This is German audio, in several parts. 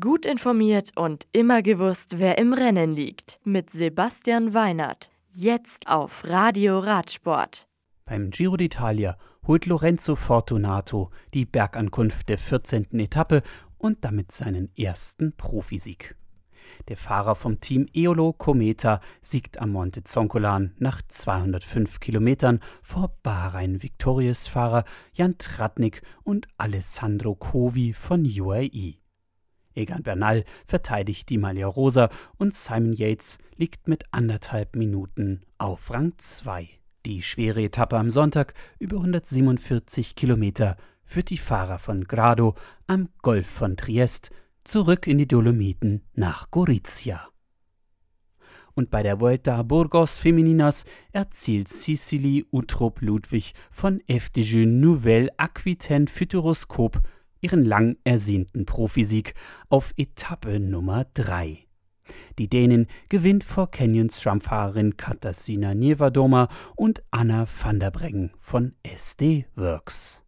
Gut informiert und immer gewusst, wer im Rennen liegt. Mit Sebastian Weinert. Jetzt auf Radio Radsport. Beim Giro d'Italia holt Lorenzo Fortunato die Bergankunft der 14. Etappe und damit seinen ersten Profisieg. Der Fahrer vom Team Eolo Cometa siegt am Monte Zoncolan nach 205 Kilometern vor Bahrain-Victorious-Fahrer Jan Tratnik und Alessandro Covi von UAE. Egan Bernal verteidigt die Maglia Rosa und Simon Yates liegt mit anderthalb Minuten auf Rang 2. Die schwere Etappe am Sonntag über 147 Kilometer führt die Fahrer von Grado am Golf von Triest zurück in die Dolomiten nach Gorizia. Und bei der Vuelta Burgos Femininas erzielt Cicely Utrop Ludwig von FDJ Nouvelle Aquitaine Futuroscope ihren lang ersehnten Profisieg auf Etappe Nummer 3. Die Dänin gewinnt vor Canyons Trump-Fahrerin Katarzyna Niewardoma und Anna van der Breggen von SD Works.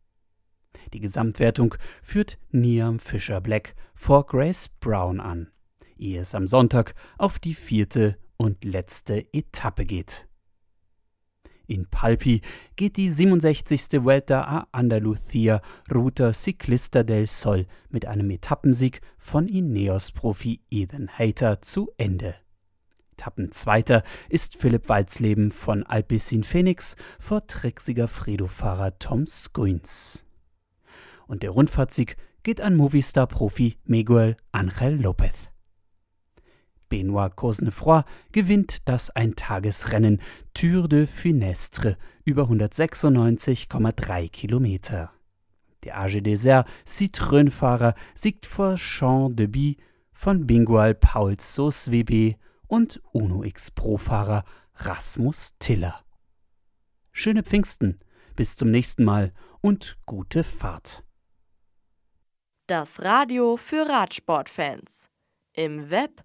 Die Gesamtwertung führt Niam Fischer Black vor Grace Brown an, ehe es am Sonntag auf die vierte und letzte Etappe geht. In Palpi geht die 67. Vuelta a Andalucía Ruta Ciclista del Sol mit einem Etappensieg von Ineos-Profi Ethan Hayter zu Ende. Etappenzweiter ist Philipp Walzleben von Alpecin Phoenix vor Trexiger Fredo-Fahrer Tom Skuins und der Rundfahrtsieg geht an Movistar-Profi Miguel Angel Lopez. Benoit Cosnefroy gewinnt das Eintagesrennen Tour de Finestre über 196,3 Kilometer. Der AG Desert Citroën-Fahrer siegt vor Jean de Bie von Bingual Paul WB und Uno X Pro-Fahrer Rasmus Tiller. Schöne Pfingsten, bis zum nächsten Mal und gute Fahrt. Das Radio für Radsportfans. Im Web